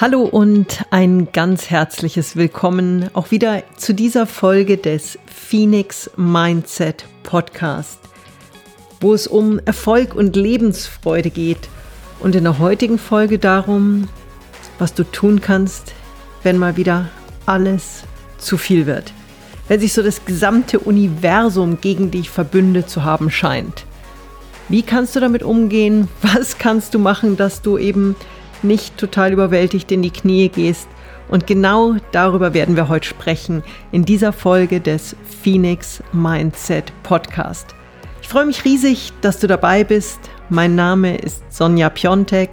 Hallo und ein ganz herzliches Willkommen auch wieder zu dieser Folge des Phoenix Mindset Podcast, wo es um Erfolg und Lebensfreude geht und in der heutigen Folge darum, was du tun kannst, wenn mal wieder alles zu viel wird, wenn sich so das gesamte Universum gegen dich verbündet zu haben scheint. Wie kannst du damit umgehen? Was kannst du machen, dass du eben nicht total überwältigt in die Knie gehst. Und genau darüber werden wir heute sprechen in dieser Folge des Phoenix Mindset Podcast. Ich freue mich riesig, dass du dabei bist. Mein Name ist Sonja Piontek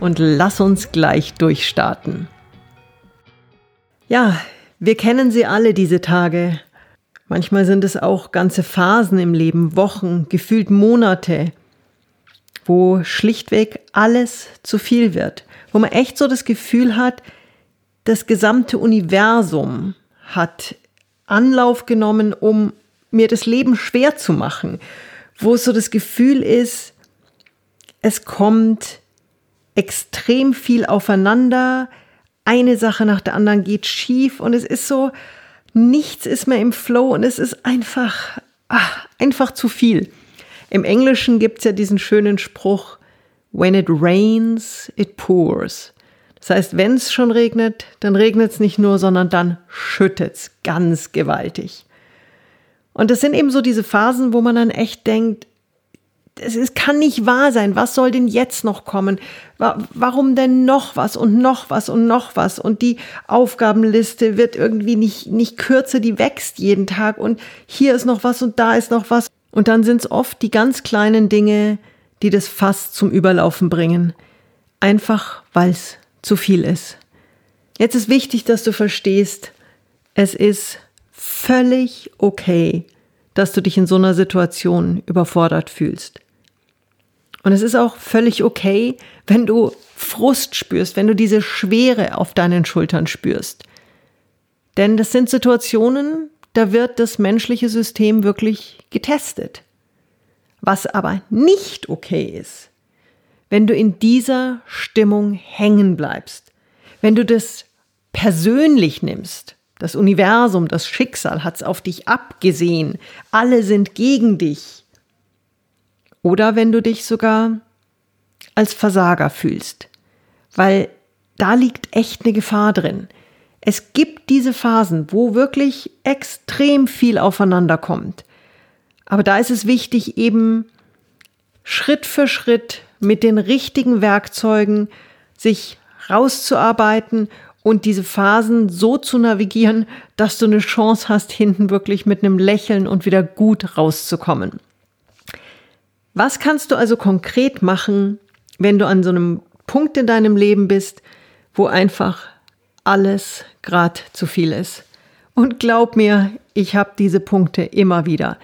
und lass uns gleich durchstarten. Ja, wir kennen sie alle diese Tage. Manchmal sind es auch ganze Phasen im Leben, Wochen, gefühlt Monate, wo schlichtweg alles zu viel wird wo man echt so das Gefühl hat, das gesamte Universum hat Anlauf genommen, um mir das Leben schwer zu machen, wo so das Gefühl ist, es kommt extrem viel aufeinander, eine Sache nach der anderen geht schief und es ist so, nichts ist mehr im Flow und es ist einfach, ach, einfach zu viel. Im Englischen gibt es ja diesen schönen Spruch, When it rains, it pours. Das heißt, wenn es schon regnet, dann regnet es nicht nur, sondern dann schüttet es ganz gewaltig. Und das sind eben so diese Phasen, wo man dann echt denkt, es kann nicht wahr sein. Was soll denn jetzt noch kommen? Warum denn noch was und noch was und noch was? Und die Aufgabenliste wird irgendwie nicht, nicht kürzer, die wächst jeden Tag. Und hier ist noch was und da ist noch was. Und dann sind es oft die ganz kleinen Dinge, die das Fass zum Überlaufen bringen, einfach weil es zu viel ist. Jetzt ist wichtig, dass du verstehst, es ist völlig okay, dass du dich in so einer Situation überfordert fühlst. Und es ist auch völlig okay, wenn du Frust spürst, wenn du diese Schwere auf deinen Schultern spürst. Denn das sind Situationen, da wird das menschliche System wirklich getestet. Was aber nicht okay ist, wenn du in dieser Stimmung hängen bleibst, wenn du das persönlich nimmst, das Universum, das Schicksal hat es auf dich abgesehen, alle sind gegen dich. Oder wenn du dich sogar als Versager fühlst, weil da liegt echt eine Gefahr drin. Es gibt diese Phasen, wo wirklich extrem viel aufeinander kommt. Aber da ist es wichtig, eben Schritt für Schritt mit den richtigen Werkzeugen sich rauszuarbeiten und diese Phasen so zu navigieren, dass du eine Chance hast, hinten wirklich mit einem Lächeln und wieder gut rauszukommen. Was kannst du also konkret machen, wenn du an so einem Punkt in deinem Leben bist, wo einfach alles gerade zu viel ist? Und glaub mir, ich habe diese Punkte immer wieder.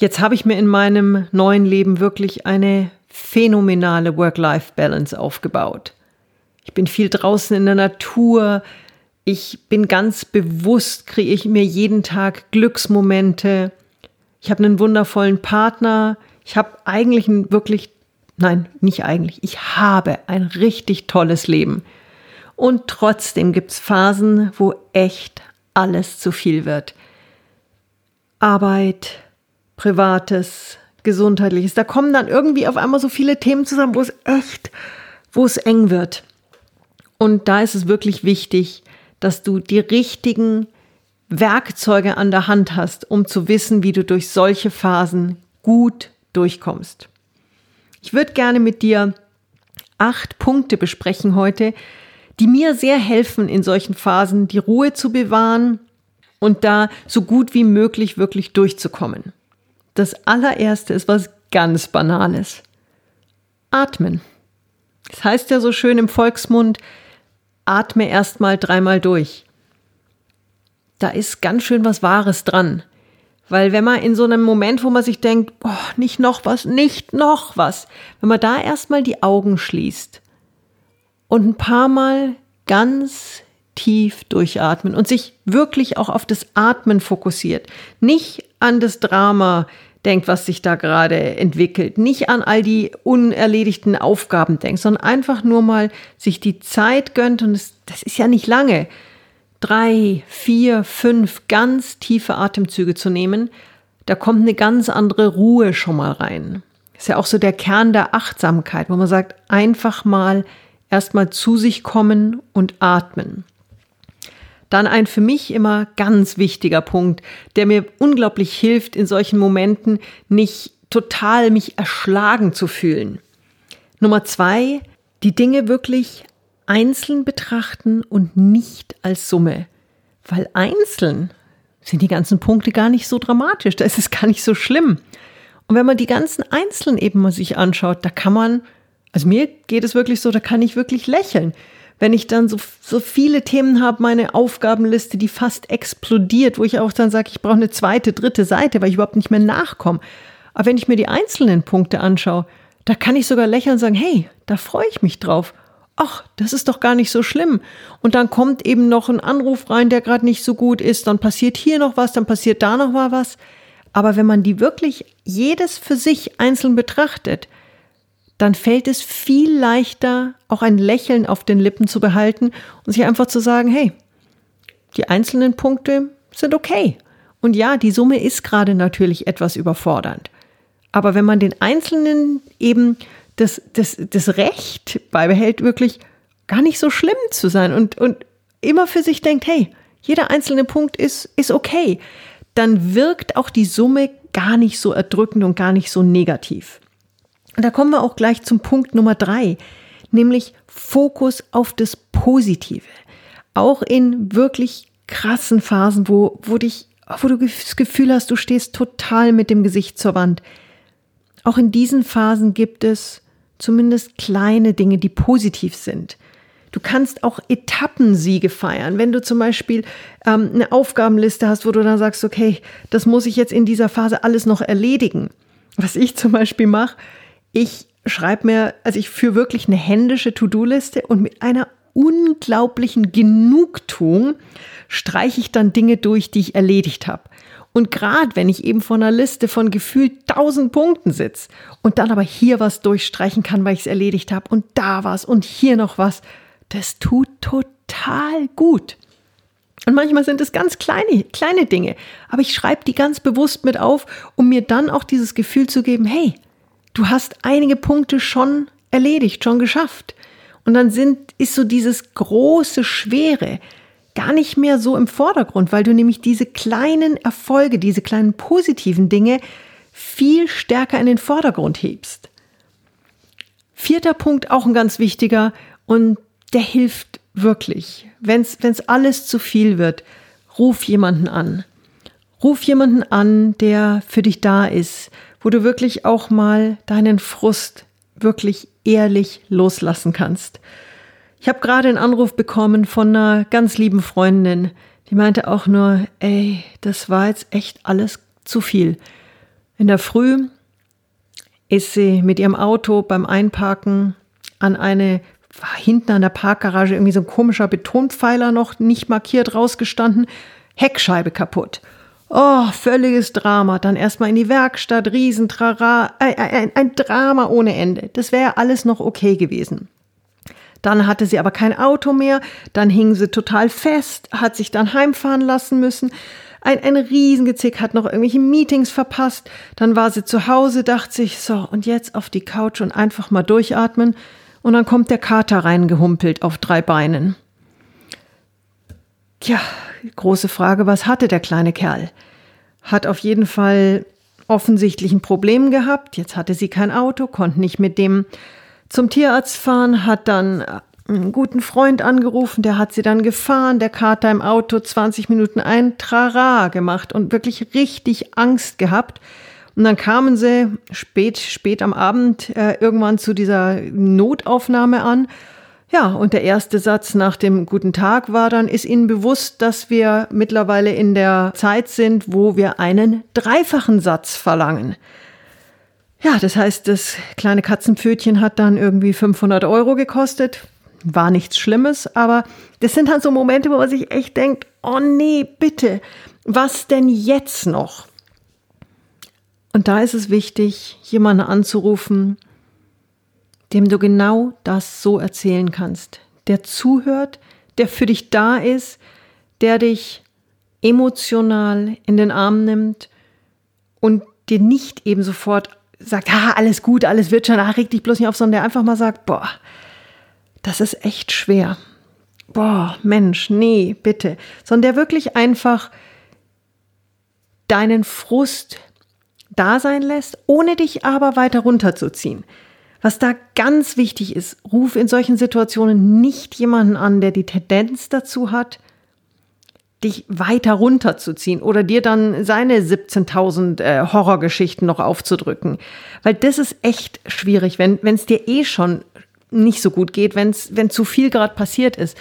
Jetzt habe ich mir in meinem neuen Leben wirklich eine phänomenale Work-Life-Balance aufgebaut. Ich bin viel draußen in der Natur. Ich bin ganz bewusst, kriege ich mir jeden Tag Glücksmomente. Ich habe einen wundervollen Partner. Ich habe eigentlich ein wirklich, nein, nicht eigentlich, ich habe ein richtig tolles Leben. Und trotzdem gibt es Phasen, wo echt alles zu viel wird. Arbeit, Privates, Gesundheitliches. Da kommen dann irgendwie auf einmal so viele Themen zusammen, wo es echt, wo es eng wird. Und da ist es wirklich wichtig, dass du die richtigen Werkzeuge an der Hand hast, um zu wissen, wie du durch solche Phasen gut durchkommst. Ich würde gerne mit dir acht Punkte besprechen heute, die mir sehr helfen, in solchen Phasen die Ruhe zu bewahren und da so gut wie möglich wirklich durchzukommen. Das allererste ist was ganz Banales. Atmen. Das heißt ja so schön im Volksmund, atme erstmal dreimal durch. Da ist ganz schön was Wahres dran. Weil wenn man in so einem Moment, wo man sich denkt, oh, nicht noch was, nicht noch was, wenn man da erstmal die Augen schließt und ein paar Mal ganz tief durchatmen und sich wirklich auch auf das Atmen fokussiert. Nicht an das Drama denkt, was sich da gerade entwickelt. Nicht an all die unerledigten Aufgaben denkt, sondern einfach nur mal sich die Zeit gönnt und es, das ist ja nicht lange. Drei, vier, fünf ganz tiefe Atemzüge zu nehmen, da kommt eine ganz andere Ruhe schon mal rein. Ist ja auch so der Kern der Achtsamkeit, wo man sagt, einfach mal erstmal zu sich kommen und atmen. Dann ein für mich immer ganz wichtiger Punkt, der mir unglaublich hilft, in solchen Momenten nicht total mich erschlagen zu fühlen. Nummer zwei, die Dinge wirklich einzeln betrachten und nicht als Summe. Weil einzeln sind die ganzen Punkte gar nicht so dramatisch, da ist es gar nicht so schlimm. Und wenn man die ganzen Einzelnen eben mal sich anschaut, da kann man, also mir geht es wirklich so, da kann ich wirklich lächeln wenn ich dann so, so viele Themen habe, meine Aufgabenliste, die fast explodiert, wo ich auch dann sage, ich brauche eine zweite, dritte Seite, weil ich überhaupt nicht mehr nachkomme. Aber wenn ich mir die einzelnen Punkte anschaue, da kann ich sogar lächeln und sagen, hey, da freue ich mich drauf. Ach, das ist doch gar nicht so schlimm. Und dann kommt eben noch ein Anruf rein, der gerade nicht so gut ist, dann passiert hier noch was, dann passiert da noch mal was. Aber wenn man die wirklich jedes für sich einzeln betrachtet, dann fällt es viel leichter, auch ein Lächeln auf den Lippen zu behalten und sich einfach zu sagen, hey, die einzelnen Punkte sind okay. Und ja, die Summe ist gerade natürlich etwas überfordernd. Aber wenn man den Einzelnen eben das, das, das Recht beibehält, wirklich gar nicht so schlimm zu sein und, und immer für sich denkt, hey, jeder einzelne Punkt ist, ist okay, dann wirkt auch die Summe gar nicht so erdrückend und gar nicht so negativ. Und da kommen wir auch gleich zum Punkt Nummer drei, nämlich Fokus auf das Positive. Auch in wirklich krassen Phasen, wo, wo dich, wo du das Gefühl hast, du stehst total mit dem Gesicht zur Wand. Auch in diesen Phasen gibt es zumindest kleine Dinge, die positiv sind. Du kannst auch Etappensiege feiern. Wenn du zum Beispiel ähm, eine Aufgabenliste hast, wo du dann sagst, okay, das muss ich jetzt in dieser Phase alles noch erledigen. Was ich zum Beispiel mache, ich schreibe mir, also ich führe wirklich eine händische To-Do-Liste und mit einer unglaublichen Genugtuung streiche ich dann Dinge durch, die ich erledigt habe. Und gerade wenn ich eben vor einer Liste von gefühlt tausend Punkten sitze und dann aber hier was durchstreichen kann, weil ich es erledigt habe und da was und hier noch was, das tut total gut. Und manchmal sind es ganz kleine, kleine Dinge, aber ich schreibe die ganz bewusst mit auf, um mir dann auch dieses Gefühl zu geben, hey, du hast einige Punkte schon erledigt, schon geschafft. Und dann sind, ist so dieses große Schwere gar nicht mehr so im Vordergrund, weil du nämlich diese kleinen Erfolge, diese kleinen positiven Dinge viel stärker in den Vordergrund hebst. Vierter Punkt, auch ein ganz wichtiger und der hilft wirklich. Wenn es alles zu viel wird, ruf jemanden an. Ruf jemanden an, der für dich da ist, wo du wirklich auch mal deinen Frust wirklich ehrlich loslassen kannst. Ich habe gerade einen Anruf bekommen von einer ganz lieben Freundin, die meinte auch nur, ey, das war jetzt echt alles zu viel. In der Früh ist sie mit ihrem Auto beim Einparken an eine, war hinten an der Parkgarage irgendwie so ein komischer Betonpfeiler noch nicht markiert rausgestanden, Heckscheibe kaputt. Oh, völliges Drama. Dann erstmal in die Werkstatt, Riesentrara, ein, ein, ein Drama ohne Ende. Das wäre alles noch okay gewesen. Dann hatte sie aber kein Auto mehr, dann hing sie total fest, hat sich dann heimfahren lassen müssen. Ein, ein Riesengezick hat noch irgendwelche Meetings verpasst. Dann war sie zu Hause, dachte sich, so, und jetzt auf die Couch und einfach mal durchatmen. Und dann kommt der Kater reingehumpelt auf drei Beinen. Tja, große Frage, was hatte der kleine Kerl? Hat auf jeden Fall offensichtlich ein Problem gehabt. Jetzt hatte sie kein Auto, konnte nicht mit dem zum Tierarzt fahren, hat dann äh, einen guten Freund angerufen, der hat sie dann gefahren, der Kater im Auto 20 Minuten ein Trara gemacht und wirklich richtig Angst gehabt. Und dann kamen sie spät, spät am Abend äh, irgendwann zu dieser Notaufnahme an ja, und der erste Satz nach dem guten Tag war dann, ist Ihnen bewusst, dass wir mittlerweile in der Zeit sind, wo wir einen dreifachen Satz verlangen. Ja, das heißt, das kleine Katzenpfötchen hat dann irgendwie 500 Euro gekostet. War nichts Schlimmes, aber das sind halt so Momente, wo man sich echt denkt, oh nee, bitte, was denn jetzt noch? Und da ist es wichtig, jemanden anzurufen, dem du genau das so erzählen kannst, der zuhört, der für dich da ist, der dich emotional in den Arm nimmt und dir nicht eben sofort sagt, ah, alles gut, alles wird schon, ah, reg dich bloß nicht auf, sondern der einfach mal sagt, boah, das ist echt schwer. Boah, Mensch, nee, bitte. Sondern der wirklich einfach deinen Frust da sein lässt, ohne dich aber weiter runterzuziehen. Was da ganz wichtig ist, ruf in solchen Situationen nicht jemanden an, der die Tendenz dazu hat, dich weiter runterzuziehen oder dir dann seine 17.000 äh, Horrorgeschichten noch aufzudrücken. Weil das ist echt schwierig, wenn es dir eh schon nicht so gut geht, wenn's, wenn zu viel gerade passiert ist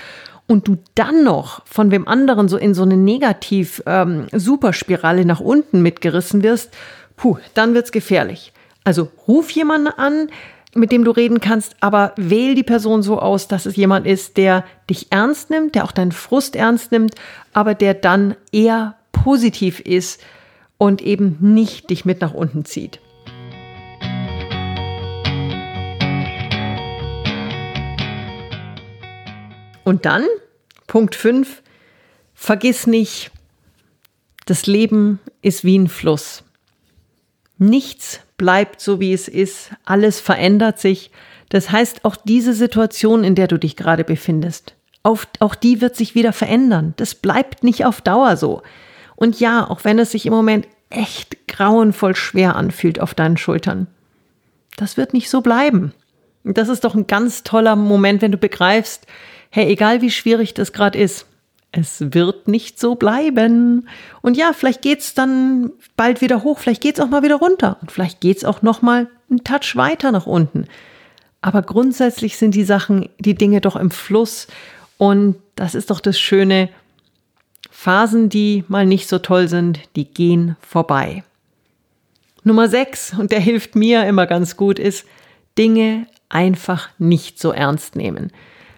und du dann noch von wem anderen so in so eine negativ ähm, nach unten mitgerissen wirst, puh, dann wird's gefährlich. Also ruf jemanden an, mit dem du reden kannst, aber wähl die Person so aus, dass es jemand ist, der dich ernst nimmt, der auch deinen Frust ernst nimmt, aber der dann eher positiv ist und eben nicht dich mit nach unten zieht. Und dann, Punkt 5, vergiss nicht, das Leben ist wie ein Fluss. Nichts bleibt so, wie es ist. Alles verändert sich. Das heißt, auch diese Situation, in der du dich gerade befindest, auf, auch die wird sich wieder verändern. Das bleibt nicht auf Dauer so. Und ja, auch wenn es sich im Moment echt grauenvoll schwer anfühlt auf deinen Schultern, das wird nicht so bleiben. Und das ist doch ein ganz toller Moment, wenn du begreifst, hey, egal wie schwierig das gerade ist, es wird nicht so bleiben. Und ja, vielleicht geht's dann bald wieder hoch, vielleicht geht's auch mal wieder runter und vielleicht geht's auch noch mal einen Touch weiter nach unten. Aber grundsätzlich sind die Sachen, die Dinge doch im Fluss und das ist doch das Schöne. Phasen, die mal nicht so toll sind, die gehen vorbei. Nummer 6, und der hilft mir immer ganz gut, ist Dinge einfach nicht so ernst nehmen.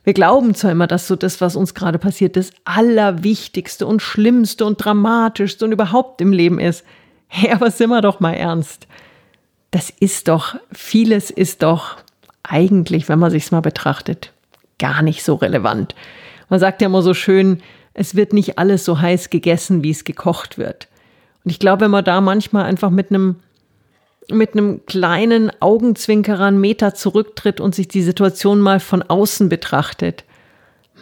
Wir glauben zwar immer, dass so das, was uns gerade passiert, das Allerwichtigste und Schlimmste und Dramatischste und überhaupt im Leben ist. Hey, aber sind wir doch mal ernst. Das ist doch, vieles ist doch eigentlich, wenn man sich's mal betrachtet, gar nicht so relevant. Man sagt ja immer so schön, es wird nicht alles so heiß gegessen, wie es gekocht wird. Und ich glaube, wenn man da manchmal einfach mit einem mit einem kleinen Augenzwinkerer einen Meter zurücktritt und sich die Situation mal von außen betrachtet.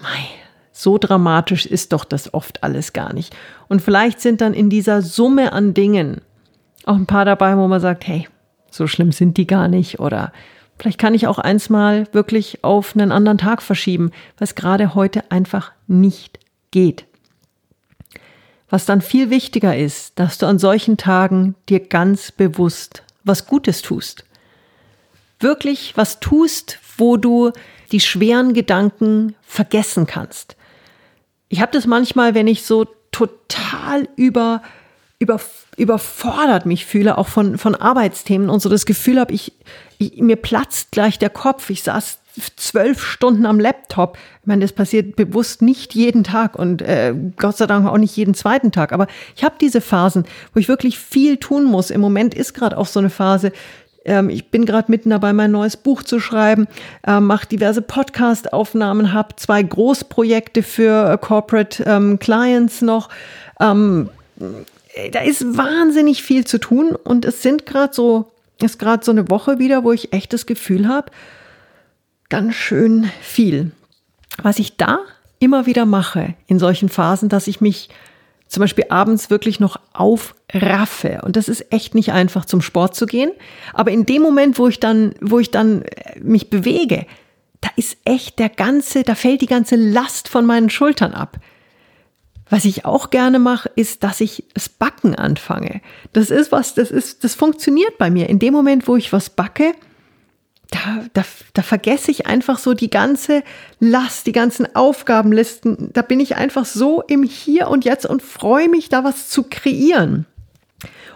Mei, so dramatisch ist doch das oft alles gar nicht. Und vielleicht sind dann in dieser Summe an Dingen auch ein paar dabei, wo man sagt, hey, so schlimm sind die gar nicht oder vielleicht kann ich auch eins mal wirklich auf einen anderen Tag verschieben, was gerade heute einfach nicht geht. Was dann viel wichtiger ist, dass du an solchen Tagen dir ganz bewusst was Gutes tust. Wirklich was tust, wo du die schweren Gedanken vergessen kannst. Ich habe das manchmal, wenn ich so total über, über, überfordert mich fühle, auch von, von Arbeitsthemen und so das Gefühl habe, ich, ich, mir platzt gleich der Kopf. Ich saß zwölf Stunden am Laptop. Ich meine, das passiert bewusst nicht jeden Tag und äh, Gott sei Dank auch nicht jeden zweiten Tag. Aber ich habe diese Phasen, wo ich wirklich viel tun muss. Im Moment ist gerade auch so eine Phase. Ähm, ich bin gerade mitten dabei, mein neues Buch zu schreiben, äh, mache diverse Podcast-Aufnahmen, habe zwei Großprojekte für äh, Corporate ähm, Clients noch. Ähm, da ist wahnsinnig viel zu tun und es sind gerade so, ist gerade so eine Woche wieder, wo ich echt das Gefühl habe, ganz schön viel. Was ich da immer wieder mache in solchen Phasen, dass ich mich zum Beispiel abends wirklich noch aufraffe. Und das ist echt nicht einfach, zum Sport zu gehen. Aber in dem Moment, wo ich dann, wo ich dann äh, mich bewege, da ist echt der ganze, da fällt die ganze Last von meinen Schultern ab. Was ich auch gerne mache, ist, dass ich das Backen anfange. Das ist was, das ist, das funktioniert bei mir. In dem Moment, wo ich was backe, da, da, da vergesse ich einfach so die ganze Last, die ganzen Aufgabenlisten. Da bin ich einfach so im Hier und Jetzt und freue mich, da was zu kreieren.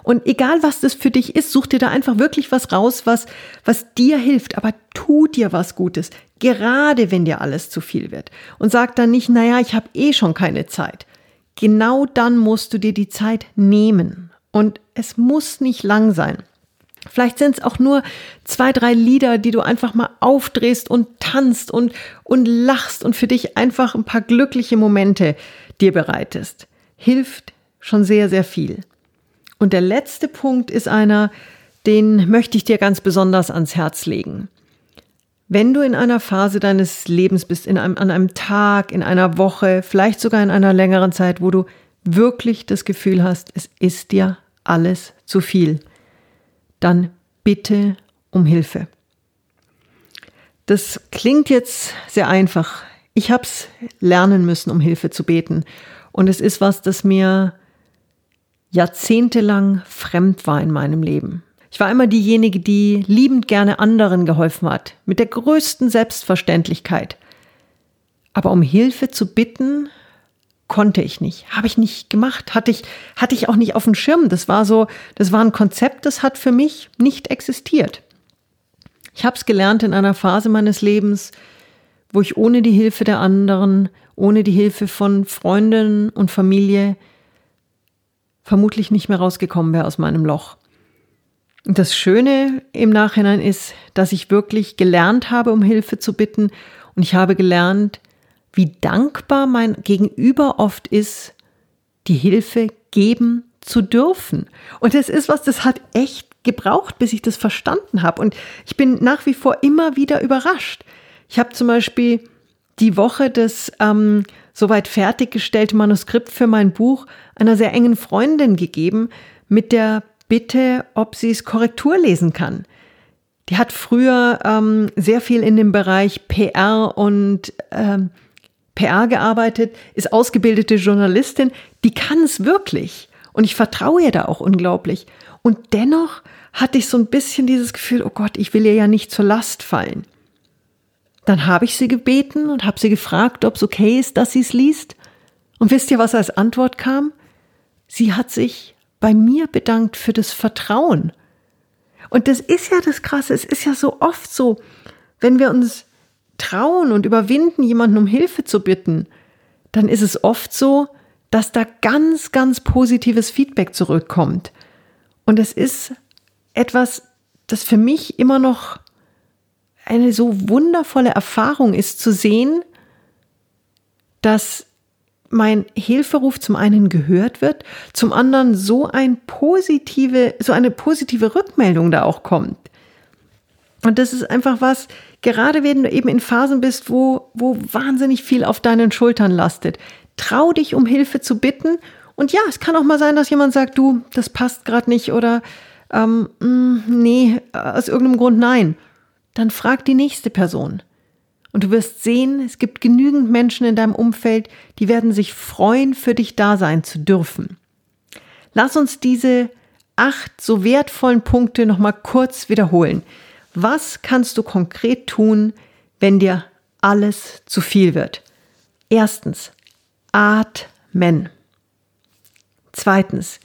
Und egal was das für dich ist, such dir da einfach wirklich was raus, was, was dir hilft. Aber tu dir was Gutes, gerade wenn dir alles zu viel wird. Und sag dann nicht, naja, ich habe eh schon keine Zeit. Genau dann musst du dir die Zeit nehmen Und es muss nicht lang sein. Vielleicht sind es auch nur zwei, drei Lieder, die du einfach mal aufdrehst und tanzt und, und lachst und für dich einfach ein paar glückliche Momente dir bereitest. Hilft schon sehr, sehr viel. Und der letzte Punkt ist einer, den möchte ich dir ganz besonders ans Herz legen. Wenn du in einer Phase deines Lebens bist, in einem, an einem Tag, in einer Woche, vielleicht sogar in einer längeren Zeit, wo du wirklich das Gefühl hast, es ist dir alles zu viel, dann bitte um Hilfe. Das klingt jetzt sehr einfach. Ich habe es lernen müssen, um Hilfe zu beten. Und es ist was, das mir jahrzehntelang fremd war in meinem Leben. Ich war immer diejenige, die liebend gerne anderen geholfen hat, mit der größten Selbstverständlichkeit. Aber um Hilfe zu bitten, konnte ich nicht, habe ich nicht gemacht, hatte ich, hatte ich auch nicht auf dem Schirm. Das war so, das war ein Konzept, das hat für mich nicht existiert. Ich habe es gelernt in einer Phase meines Lebens, wo ich ohne die Hilfe der anderen, ohne die Hilfe von Freunden und Familie vermutlich nicht mehr rausgekommen wäre aus meinem Loch. Das Schöne im Nachhinein ist, dass ich wirklich gelernt habe, um Hilfe zu bitten und ich habe gelernt, wie dankbar mein Gegenüber oft ist, die Hilfe geben zu dürfen. Und das ist was, das hat echt gebraucht, bis ich das verstanden habe. Und ich bin nach wie vor immer wieder überrascht. Ich habe zum Beispiel die Woche das ähm, soweit fertiggestellte Manuskript für mein Buch einer sehr engen Freundin gegeben mit der bitte, ob sie es Korrektur lesen kann. Die hat früher ähm, sehr viel in dem Bereich PR und ähm, PR gearbeitet, ist ausgebildete Journalistin, die kann es wirklich. Und ich vertraue ihr da auch unglaublich. Und dennoch hatte ich so ein bisschen dieses Gefühl, oh Gott, ich will ihr ja nicht zur Last fallen. Dann habe ich sie gebeten und habe sie gefragt, ob es okay ist, dass sie es liest. Und wisst ihr, was als Antwort kam? Sie hat sich bei mir bedankt für das Vertrauen. Und das ist ja das Krasse. Es ist ja so oft so, wenn wir uns trauen und überwinden, jemanden um Hilfe zu bitten, dann ist es oft so, dass da ganz, ganz positives Feedback zurückkommt. Und es ist etwas, das für mich immer noch eine so wundervolle Erfahrung ist, zu sehen, dass mein Hilferuf zum einen gehört wird, zum anderen so ein positive, so eine positive Rückmeldung da auch kommt. Und das ist einfach was, gerade wenn du eben in Phasen bist, wo, wo wahnsinnig viel auf deinen Schultern lastet. Trau dich, um Hilfe zu bitten. Und ja, es kann auch mal sein, dass jemand sagt, du, das passt gerade nicht oder ähm, mm, nee, aus irgendeinem Grund nein. Dann frag die nächste Person. Und du wirst sehen, es gibt genügend Menschen in deinem Umfeld, die werden sich freuen, für dich da sein zu dürfen. Lass uns diese acht so wertvollen Punkte nochmal kurz wiederholen. Was kannst du konkret tun, wenn dir alles zu viel wird? Erstens, atmen. Zweitens,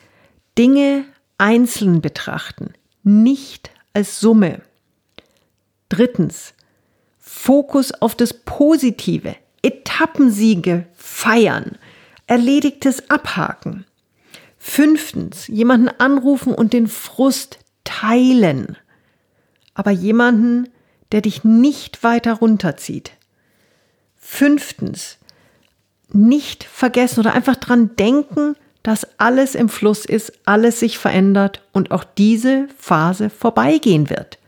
Dinge einzeln betrachten, nicht als Summe. Drittens, Fokus auf das Positive, Etappensiege feiern, Erledigtes abhaken. Fünftens, jemanden anrufen und den Frust teilen. Aber jemanden, der dich nicht weiter runterzieht. Fünftens, nicht vergessen oder einfach dran denken, dass alles im Fluss ist, alles sich verändert und auch diese Phase vorbeigehen wird.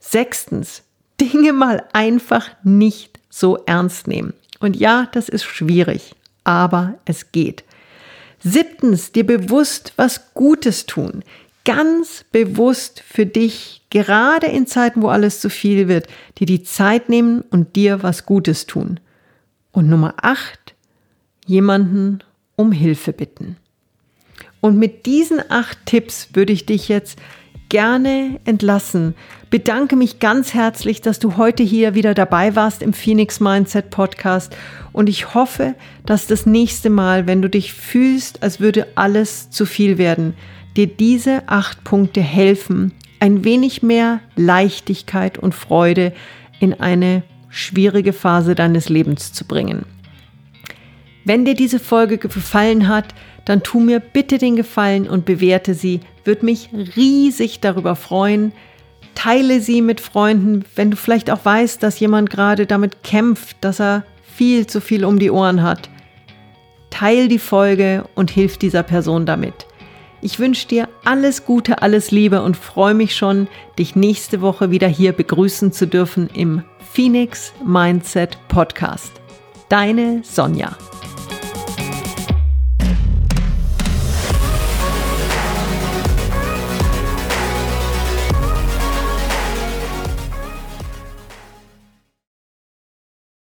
Sechstens, Dinge mal einfach nicht so ernst nehmen. Und ja, das ist schwierig, aber es geht. Siebtens, dir bewusst was Gutes tun. Ganz bewusst für dich, gerade in Zeiten, wo alles zu viel wird, dir die Zeit nehmen und dir was Gutes tun. Und Nummer acht, jemanden um Hilfe bitten. Und mit diesen acht Tipps würde ich dich jetzt gerne entlassen. Bedanke mich ganz herzlich, dass du heute hier wieder dabei warst im Phoenix Mindset Podcast und ich hoffe, dass das nächste Mal, wenn du dich fühlst, als würde alles zu viel werden, dir diese acht Punkte helfen, ein wenig mehr Leichtigkeit und Freude in eine schwierige Phase deines Lebens zu bringen. Wenn dir diese Folge gefallen hat, dann tu mir bitte den Gefallen und bewerte sie. Würde mich riesig darüber freuen. Teile sie mit Freunden, wenn du vielleicht auch weißt, dass jemand gerade damit kämpft, dass er viel zu viel um die Ohren hat. Teil die Folge und hilf dieser Person damit. Ich wünsche dir alles Gute, alles Liebe und freue mich schon, dich nächste Woche wieder hier begrüßen zu dürfen im Phoenix Mindset Podcast. Deine Sonja.